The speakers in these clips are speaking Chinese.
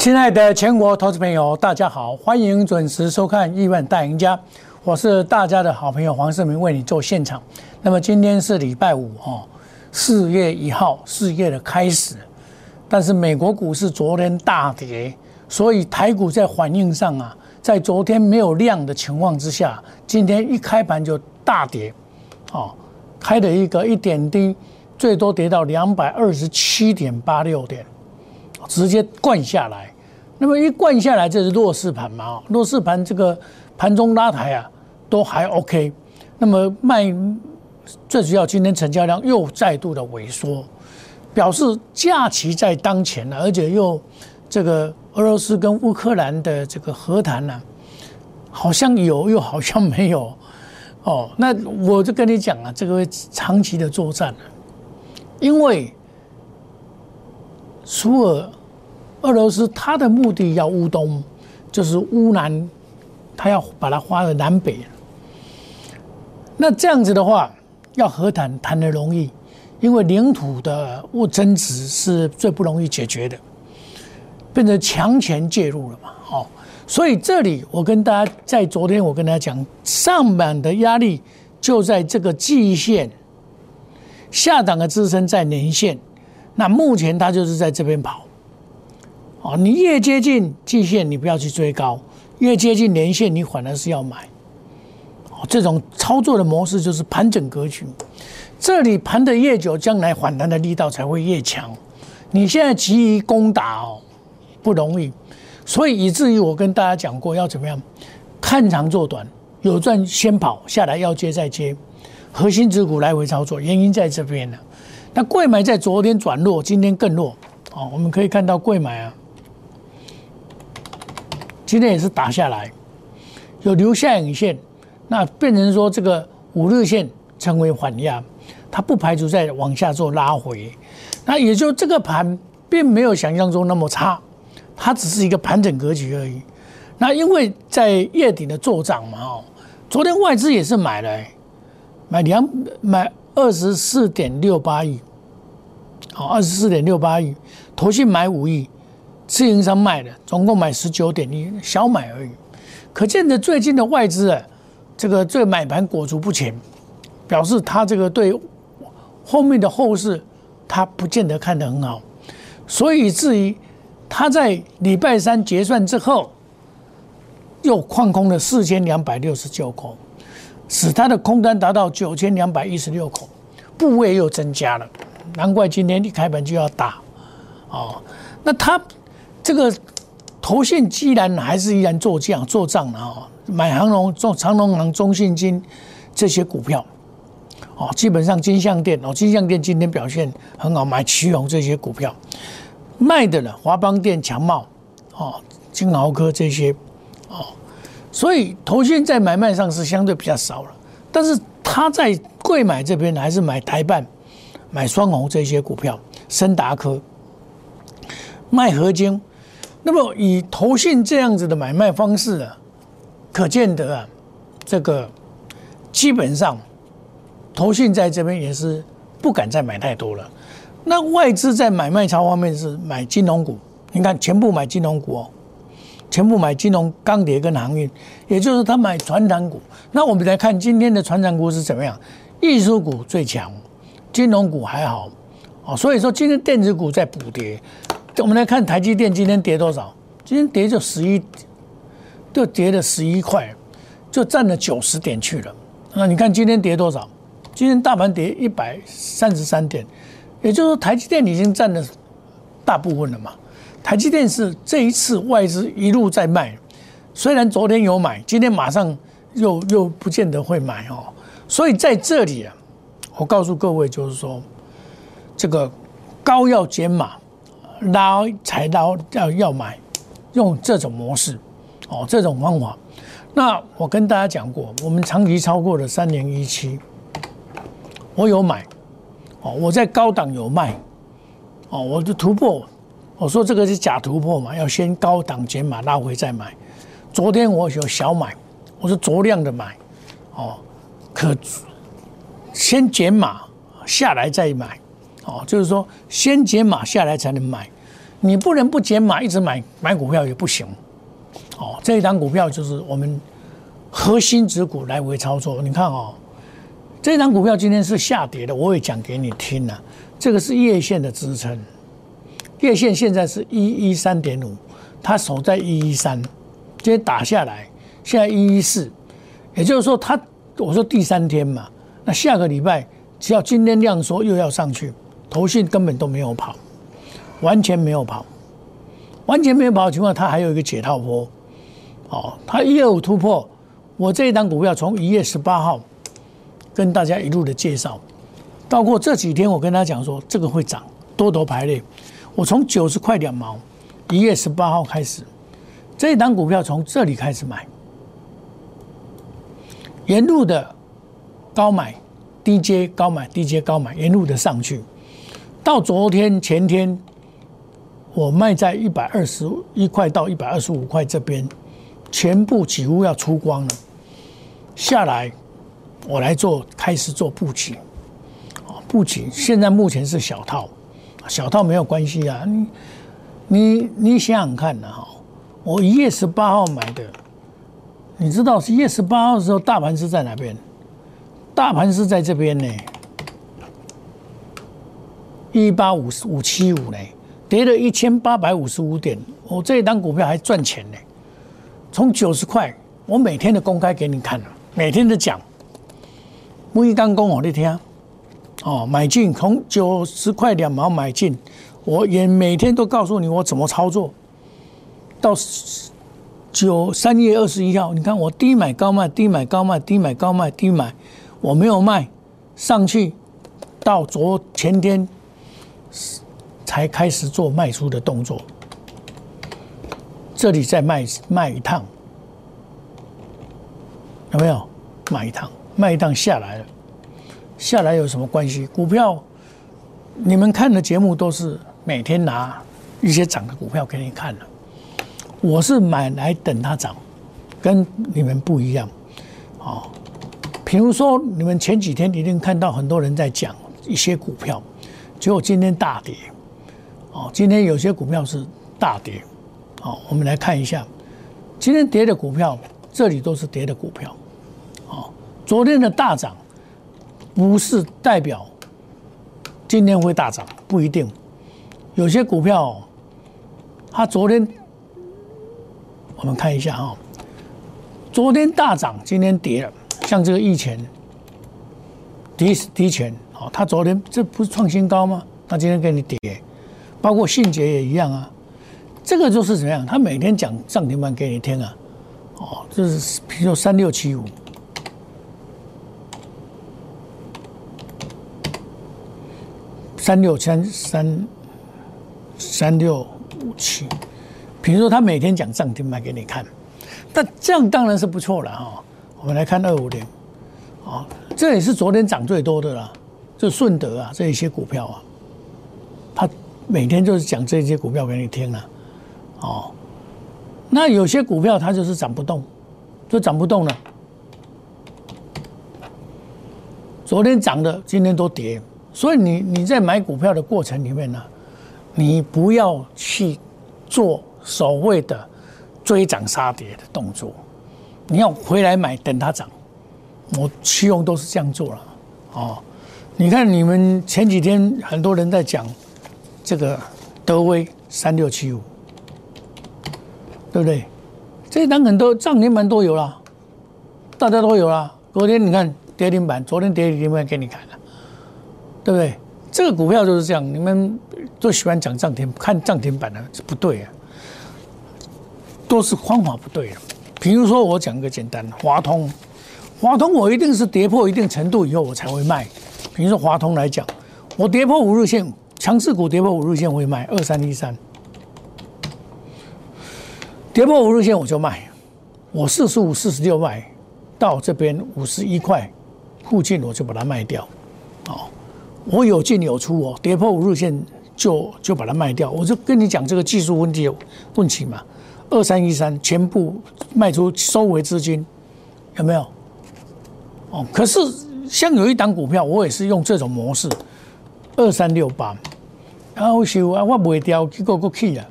亲爱的全国投资朋友，大家好，欢迎准时收看《亿万大赢家》，我是大家的好朋友黄世明，为你做现场。那么今天是礼拜五哦，四月一号，四月的开始。但是美国股市昨天大跌，所以台股在反应上啊，在昨天没有量的情况之下，今天一开盘就大跌，哦，开了一个一点低，最多跌到两百二十七点八六点。直接灌下来，那么一灌下来，这是弱势盘嘛？弱势盘这个盘中拉抬啊，都还 OK。那么卖最主要，今天成交量又再度的萎缩，表示假期在当前了，而且又这个俄罗斯跟乌克兰的这个和谈呢，好像有又好像没有哦。那我就跟你讲啊，这个长期的作战因为。苏尔俄罗斯他的目的要乌东，就是乌南，他要把它划的南北。那这样子的话，要和谈谈的容易，因为领土的物争执是最不容易解决的，变成强权介入了嘛？哦，所以这里我跟大家在昨天我跟大家讲，上板的压力就在这个季线，下档的支撑在年线。那目前它就是在这边跑，哦，你越接近季线，你不要去追高；越接近年线，你反而是要买。这种操作的模式就是盘整格局。这里盘的越久，将来反弹的力道才会越强。你现在急于攻打哦，不容易。所以以至于我跟大家讲过，要怎么样看长做短，有赚先跑，下来要接再接，核心指股来回操作，原因在这边呢。那贵买在昨天转弱，今天更弱。哦，我们可以看到贵买啊，今天也是打下来，有留下影线，那变成说这个五日线成为缓压，它不排除再往下做拉回。那也就这个盘并没有想象中那么差，它只是一个盘整格局而已。那因为在月底的做涨嘛，哦，昨天外资也是买了，买两买。二十四点六八亿，好，二十四点六八亿，投信买五亿，自营商卖的，总共买十九点一，小买而已。可见的最近的外资啊，这个这买盘裹足不前，表示他这个对后面的后市，他不见得看得很好。所以至于他在礼拜三结算之后，又旷空了四千两百六十九口。使他的空单达到九千两百一十六口，部位又增加了，难怪今天一开盘就要打，哦，那他这个头线既然还是依然做这样做账的哦，买长隆、中长隆行、中信金这些股票，哦，基本上金相店哦，金相店今天表现很好，买奇宏这些股票，卖的了华邦店、强茂，哦，金豪科这些，哦。所以，投信在买卖上是相对比较少了，但是他在贵买这边还是买台办、买双红这些股票，森达科卖合金。那么以投信这样子的买卖方式啊，可见得啊，这个基本上投信在这边也是不敢再买太多了。那外资在买卖超方面是买金融股，你看全部买金融股哦。全部买金融、钢铁跟航运，也就是他买船产股。那我们来看今天的船产股是怎么样？艺术股最强，金融股还好。哦，所以说今天电子股在补跌。我们来看台积电今天跌多少？今天跌就十一，就跌了十一块，就占了九十点去了。那你看今天跌多少？今天大盘跌一百三十三点，也就是说台积电已经占了大部分了嘛。台积电是这一次外资一路在卖，虽然昨天有买，今天马上又又不见得会买哦。所以在这里啊，我告诉各位就是说，这个高要减码，拉才刀要要买，用这种模式哦，这种方法。那我跟大家讲过，我们长期超过了三年一期，我有买哦，我在高档有卖哦，我就突破。我说这个是假突破嘛，要先高档减码拉回再买。昨天我有小买，我是酌量的买，哦，可先减码下来再买，哦，就是说先解码下来才能买。你不能不解码，一直买买股票也不行。哦，这一档股票就是我们核心指股来回操作。你看哦，这一档股票今天是下跌的，我也讲给你听了。这个是月线的支撑，月线现在是一一三点五，它守在一一三，今天打下来，现在一一四，也就是说它，我说第三天嘛，那下个礼拜只要今天量缩又要上去，头信根本都没有跑，完全没有跑，完全没有跑的情况，它还有一个解套波。哦，它一二五突破，我这一档股票从一月十八号跟大家一路的介绍，到过这几天我跟他讲说这个会涨，多头排列。我从九十块两毛，一月十八号开始，这一档股票从这里开始买，沿路的高买低接高买低接高买，沿路的上去，到昨天前天我卖在一百二十一块到一百二十五块这边。全部几乎要出光了，下来，我来做开始做布局，啊，布局现在目前是小套，小套没有关系啊，你你你想想看呢哈，我一月十八号买的，你知道一月十八号的时候大盘是在哪边？大盘是在这边呢，一八五五七五呢，跌了一千八百五十五点，我这一单股票还赚钱呢。从九十块，我每天的公开给你看了，每天的讲，每刚公我你听，哦，买进从九十块两毛买进，我也每天都告诉你我怎么操作。到九三月二十一号，你看我低买高卖，低买高卖，低买高卖，低买，我没有卖上去，到昨前天才开始做卖出的动作。这里再卖卖一趟，有没有？卖一趟，卖一趟下来了，下来有什么关系？股票，你们看的节目都是每天拿一些涨的股票给你看的，我是买来等它涨，跟你们不一样。哦，比如说你们前几天一定看到很多人在讲一些股票，结果今天大跌。哦，今天有些股票是大跌。好，我们来看一下，今天跌的股票，这里都是跌的股票。好，昨天的大涨，不是代表今天会大涨，不一定。有些股票，它昨天，我们看一下哈，昨天大涨，今天跌了，像这个易钱，低低钱，哦，它昨天这不是创新高吗？它今天给你跌，包括信捷也一样啊。这个就是怎么样？他每天讲涨停板给你听啊，哦，就是比如说三六七五，三六三三三六五七，比如说他每天讲涨停板给你看，那这样当然是不错了哈。我们来看二五零，啊，这也是昨天涨最多的啦，就顺德啊这一些股票啊，他每天就是讲这些股票给你听了。哦，那有些股票它就是涨不动，就涨不动了。昨天涨的，今天都跌，所以你你在买股票的过程里面呢，你不要去做所谓的追涨杀跌的动作，你要回来买，等它涨。我期望都是这样做了。哦，你看你们前几天很多人在讲这个德威三六七五。对不对？这一档很多涨停板都有了，大家都有了。昨天你看跌停板，昨天跌停板给你看了，对不对？这个股票就是这样，你们都喜欢讲涨停，看涨停板的是不对啊，都是方法不对啊。比如说我讲个简单，华通，华通我一定是跌破一定程度以后我才会卖。比如说华通来讲，我跌破五日线，强势股跌破五日线我会卖二三一三。跌破五日线我就卖，我四十五、四十六卖，到这边五十一块附近我就把它卖掉。哦，我有进有出哦，跌破五日线就就把它卖掉。我就跟你讲这个技术问题问题嘛，二三一三全部卖出收回资金，有没有？哦，可是像有一档股票，我也是用这种模式，二三六八，然后修啊，我卖掉，结果过去了，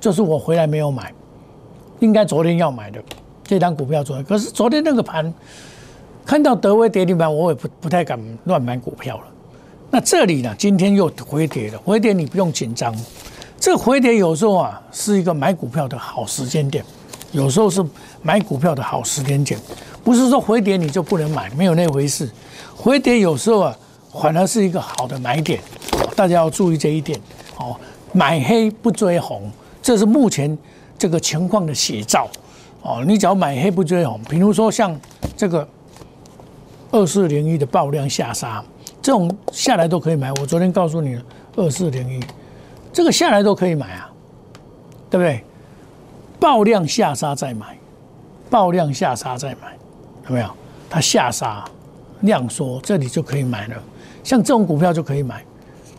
就是我回来没有买，应该昨天要买的这张股票昨天，可是昨天那个盘看到德威跌停板，我也不不太敢乱买股票了。那这里呢，今天又回跌了，回跌你不用紧张，这回跌有时候啊是一个买股票的好时间点，有时候是买股票的好时间点，不是说回跌你就不能买，没有那回事，回跌有时候啊反而是一个好的买点。大家要注意这一点，哦，买黑不追红，这是目前这个情况的写照，哦，你只要买黑不追红，比如说像这个二四零一的爆量下杀，这种下来都可以买。我昨天告诉你了，二四零一这个下来都可以买啊，对不对？爆量下杀再买，爆量下杀再买，有没有？它下杀量缩，这里就可以买了。像这种股票就可以买。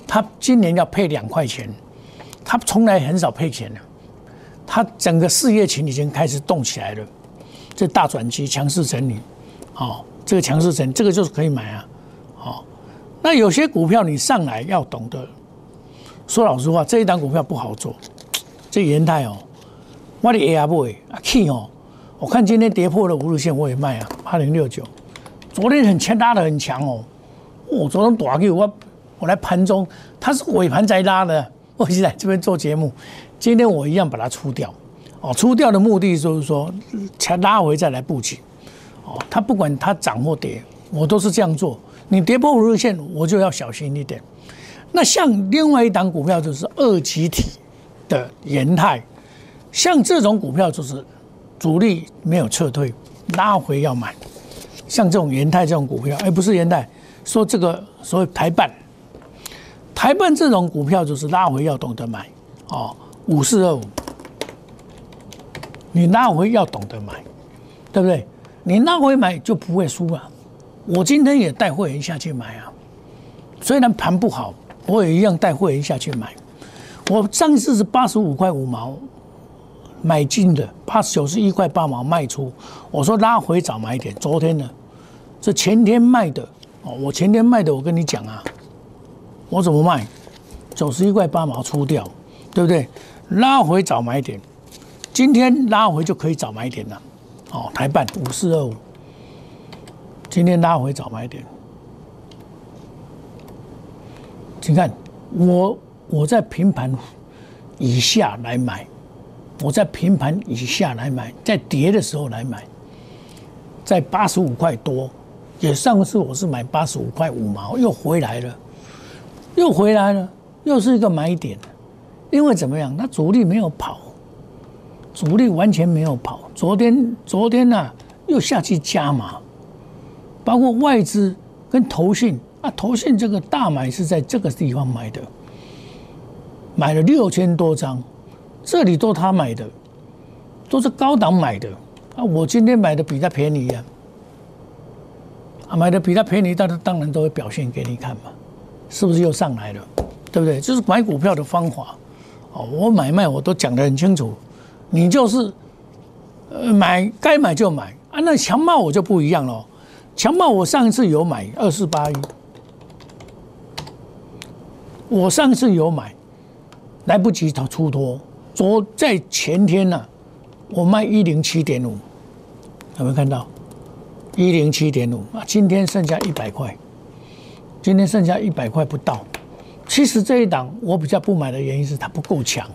它今年要配两块钱，它从来很少配钱的，它整个事业群已经开始动起来了，这大转机强势整理，哦，这个强势整理，这个就是可以买啊，哦，那有些股票你上来要懂得，说老实话，这一档股票不好做，这元泰哦，我的 A R 不会啊去哦，我看今天跌破了五日线，我也卖啊，八零六九，昨天很强拉的很强哦，我昨天打给我。我来盘中，它是尾盘再拉的。我现在这边做节目，今天我一样把它出掉。哦，出掉的目的就是说，才拉回再来布局。哦，它不管它涨或跌，我都是这样做。你跌破五日线，我就要小心一点。那像另外一档股票就是二级体的延泰，像这种股票就是主力没有撤退，拉回要买。像这种延泰这种股票，哎，不是延泰，说这个所谓台办。台办这种股票就是拉回要懂得买，哦，五四二五，你拉回要懂得买，对不对？你拉回买就不会输啊。我今天也带会员下去买啊，虽然盘不好，我也一样带会员下去买。我上次是八十五块五毛买进的，怕九十一块八毛卖出。我说拉回早买点。昨天呢，这前天卖的哦，我前天卖的，我跟你讲啊。我怎么卖？九十一块八毛出掉，对不对？拉回早买点，今天拉回就可以早买点了。哦，台办五四二五，今天拉回早买点。请看，我我在平盘以下来买，我在平盘以下来买，在跌的时候来买，在八十五块多，也上次我是买八十五块五毛，又回来了。又回来了，又是一个买点，因为怎么样？它主力没有跑，主力完全没有跑。昨天，昨天呢又下去加码，包括外资跟投信啊，投信这个大买是在这个地方买的，买了六千多张，这里都他买的，都是高档买的啊。我今天买的比他便宜呀，啊，买的比他便宜，但是当然都会表现给你看嘛。是不是又上来了？对不对？就是买股票的方法，哦，我买卖我都讲得很清楚。你就是，呃，买该买就买啊。那强茂我就不一样了，强茂我上一次有买二四八一，我上次有买，来不及它出脱，昨在前天呢，我卖一零七点五，有没有看到？一零七点五啊，今天剩下一百块。今天剩下一百块不到，其实这一档我比较不买的原因是它不够强。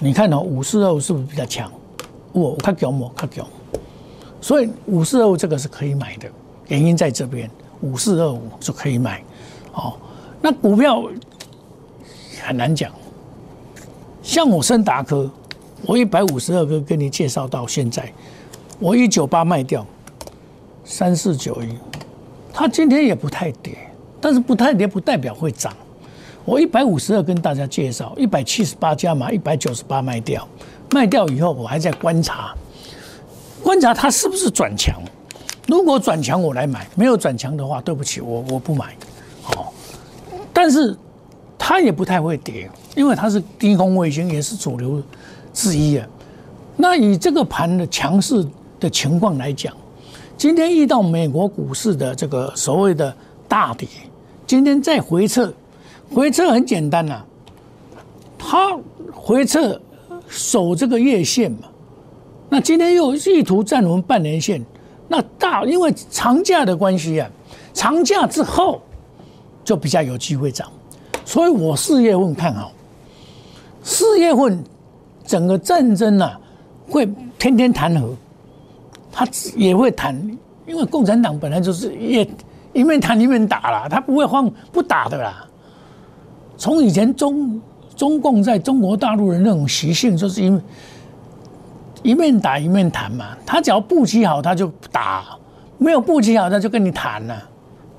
你看哦，五四二五是不是比较强？我我看强我看强，所以五四二五这个是可以买的，原因在这边，五四二五是可以买。哦，那股票很难讲，像我深达科，我一百五十二个跟你介绍到现在，我一九八卖掉，三四九一，它今天也不太跌。但是不太跌不代表会涨。我一百五十二跟大家介绍，一百七十八加码，一百九十八卖掉，卖掉以后我还在观察，观察它是不是转强。如果转强我来买，没有转强的话，对不起，我我不买。好，但是它也不太会跌，因为它是低空卫星，也是主流之一啊。那以这个盘的强势的情况来讲，今天遇到美国股市的这个所谓的大跌。今天再回撤，回撤很简单呐，它回撤守这个月线嘛，那今天又意图站稳半年线，那大因为长假的关系啊，长假之后就比较有机会涨，所以我四月份看好，四月份整个战争啊会天天谈和，他也会谈，因为共产党本来就是一一面谈一面打了，他不会放不打的啦。从以前中中共在中国大陆的那种习性，就是因为一面打一面谈嘛。他只要布局好，他就打；没有布局好，他就跟你谈了，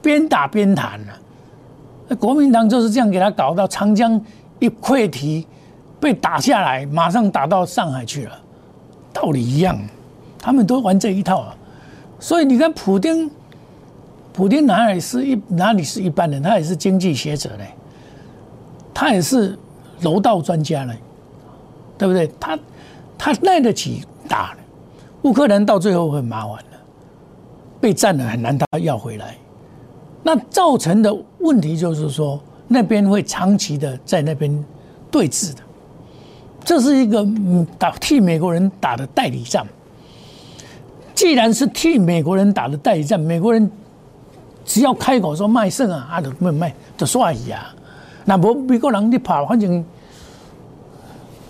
边打边谈了。国民党就是这样给他搞到长江一溃堤被打下来，马上打到上海去了，道理一样，他们都玩这一套啊。所以你看，普京，普京哪里是一哪里是一般人，他也是经济学者嘞。他也是柔道专家呢，对不对？他他耐得起打乌克兰到最后很麻烦了，被占了很难他要回来。那造成的问题就是说，那边会长期的在那边对峙的，这是一个打替美国人打的代理战。既然是替美国人打的代理战，美国人只要开口说卖肾啊，啊，就卖卖就刷伊啊。那无美国人你怕，反正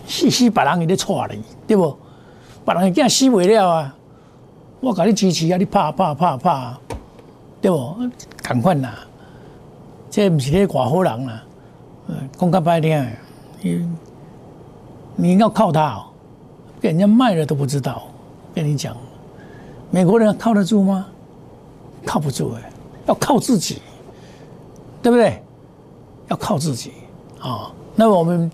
死死别人伊咧错你，对不？别人惊死袂了啊！我甲你支持啊，你拍拍拍拍，对不？赶快啦！这不是咧外好人啦，讲较白听，你你要靠他，给人家卖了都不知道。跟你讲，美国人靠得住吗？靠不住哎，要靠自己，对不对？要靠自己啊！那我们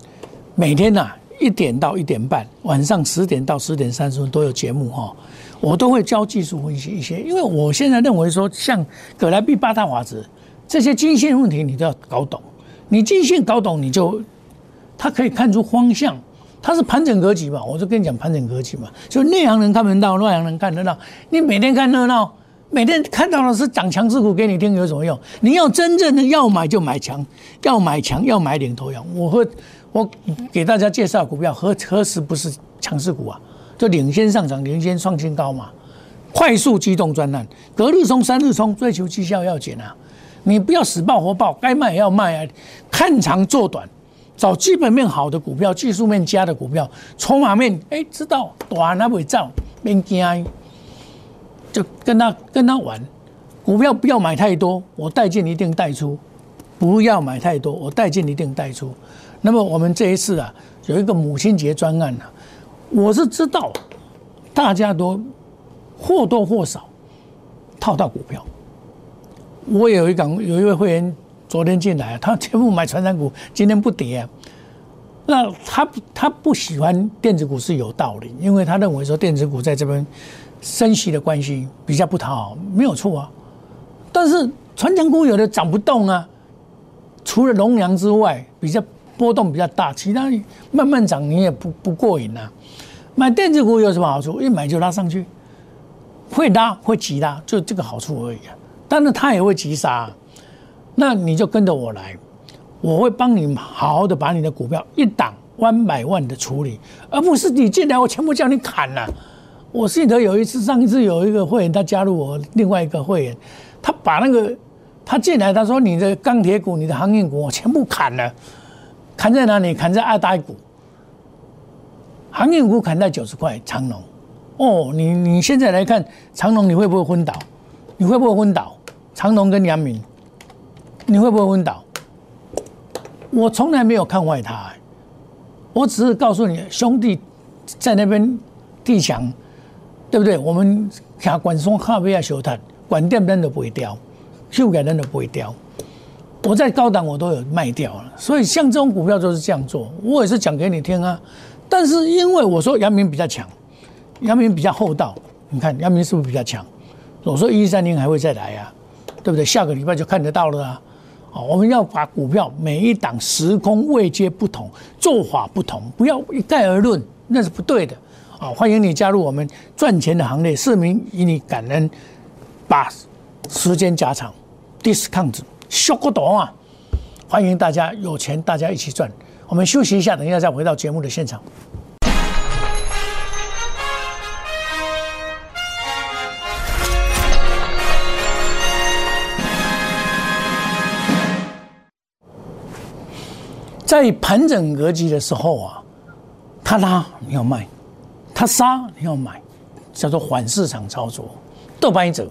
每天呐一点到一点半，晚上十点到十点三十分都有节目哈，我都会教技术分析一些。因为我现在认为说，像葛莱碧八大法则这些经线问题，你都要搞懂。你经线搞懂，你就它可以看出方向。它是盘整格局嘛，我就跟你讲盘整格局嘛，就内行人看不到，外行人看得到。你每天看热闹。每天看到的是涨强势股给你听有什么用？你要真正的要买就买强，要买强要买领头羊。我会我给大家介绍股票何何时不是强势股啊？就领先上涨，领先创新高嘛。快速机动专栏，隔日冲三日冲，追求绩效要紧啊！你不要死抱活抱，该卖也要卖啊！看长做短，找基本面好的股票，技术面佳的股票，筹码面哎知道短那会造，别惊。就跟他跟他玩，股票不要买太多，我带进一定带出，不要买太多，我带进一定带出。那么我们这一次啊，有一个母亲节专案啊，我是知道大家都或多或少套到股票。我有一港有一位会员昨天进来，他全部买传染股，今天不跌。那他他不喜欢电子股是有道理，因为他认为说电子股在这边。升息的关系比较不讨好，没有错啊。但是传承股有的涨不动啊，除了龙阳之外，比较波动比较大，其他慢慢涨你也不不过瘾啊。买电子股有什么好处？一买就拉上去，会拉会急拉，就这个好处而已啊。但是它也会急杀，那你就跟着我来，我会帮你好好的把你的股票一档 one by one 的处理，而不是你进来我全部叫你砍了。我记得有一次，上一次有一个会员，他加入我另外一个会员，他把那个他进来，他说你的钢铁股、你的航运股我全部砍了，砍在哪里？砍在二代股，航运股砍在九十块，长龙。哦，你你现在来看长龙，你会不会昏倒？你会不会昏倒？长龙跟阳明，你会不会昏倒？我从来没有看坏他，我只是告诉你，兄弟在那边地强。对不对？我们下管松咖啡啊，小摊管电灯都不会掉，修改灯都不会掉。我在高档我都有卖掉了，所以像这种股票就是这样做。我也是讲给你听啊。但是因为我说阳明比较强，阳明比较厚道，你看阳明是不是比较强？我说一三零还会再来啊，对不对？下个礼拜就看得到了啊。好，我们要把股票每一档时空位阶不同，做法不同，不要一概而论，那是不对的。啊，欢迎你加入我们赚钱的行列。市民以你感恩，把时间加长，discount 修个短啊！欢迎大家有钱，大家一起赚。我们休息一下，等一下再回到节目的现场。在盘整格局的时候啊，它拉你要卖，它杀你要买，叫做反市场操作，倒摆走，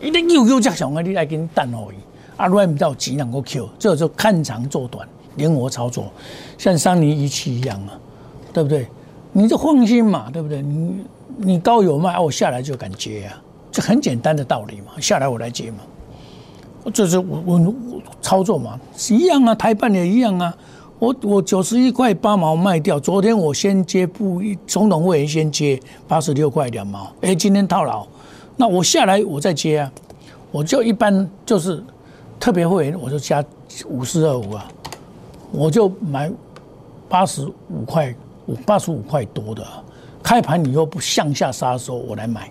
一定又又加上啊，你来跟蛋而已，啊，乱不到几两个 Q，这就看长做短，灵活操作，像三尼一期一样啊，对不对？你就放心嘛，对不对？你你高有卖，我下来就敢接啊，这很简单的道理嘛，下来我来接嘛，这是我我我操作嘛，一样啊，台办也一样啊。我我九十一块八毛卖掉，昨天我先接不总统会员先接八十六块两毛，哎，今天套牢，那我下来我再接啊，我就一般就是特别会员我就加五四二五啊，我就买八十五块五八十五块多的，开盘以后不向下杀的时候我来买，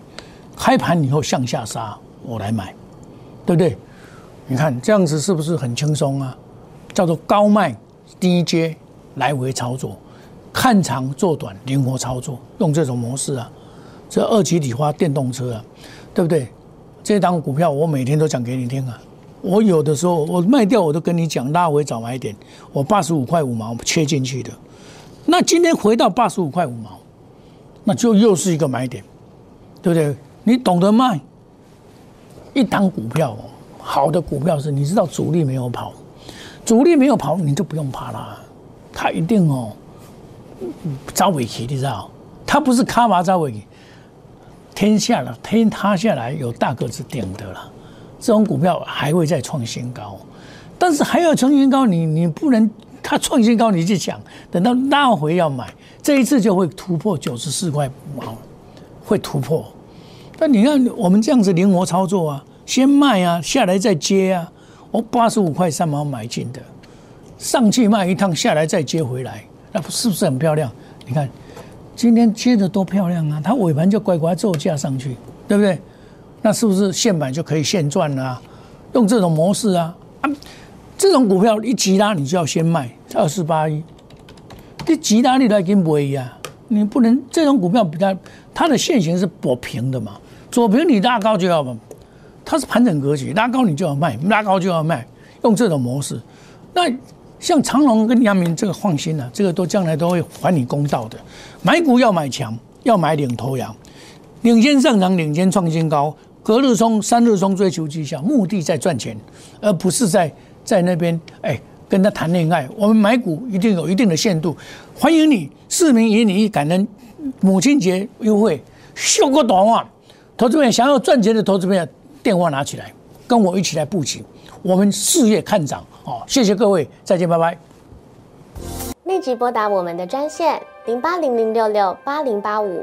开盘以后向下杀我来买，对不对？你看这样子是不是很轻松啊？叫做高卖。低接来回操作，看长做短，灵活操作，用这种模式啊。这二级理花电动车啊，对不对？这档股票我每天都讲给你听啊。我有的时候我卖掉，我都跟你讲拉回早买点。我八十五块五毛切进去的，那今天回到八十五块五毛，那就又是一个买点，对不对？你懂得卖一档股票，好的股票是你知道主力没有跑。主力没有跑，你就不用怕啦。他一定哦，招尾期，你知道？他不是卡马招尾期，天下了，天塌下来有大个子顶的了。这种股票还会再创新高，但是还要创新高，你你不能它创新高你去抢，等到拉回要买，这一次就会突破九十四块五毛，会突破。但你看我们这样子灵活操作啊，先卖啊，下来再接啊。我八十五块三毛买进的，上去卖一趟，下来再接回来，那是不是很漂亮？你看今天接的多漂亮啊！它尾盘就乖乖坐价上去，对不对？那是不是现买就可以现赚了？用这种模式啊啊！这种股票一急拉，你就要先卖二四八一，你急拉你来跟不一样，你不能这种股票比较它的线型是薄平的嘛，左平你拉高就要嘛。它是盘整格局，拉高你就要卖，拉高就要卖，用这种模式。那像长隆跟阳明这个放心了，这个都将来都会还你公道的。买股要买强，要买领头羊，领先上涨，领先创新高，隔日冲、三日冲，追求绩效，目的在赚钱，而不是在在那边哎跟他谈恋爱。我们买股一定有一定的限度，欢迎你市民以你感恩母亲节优惠，秀个短话，投资朋友想要赚钱的投资朋友。电话拿起来，跟我一起来布局，我们事业看涨哦！谢谢各位，再见，拜拜。立即拨打我们的专线零八零零六六八零八五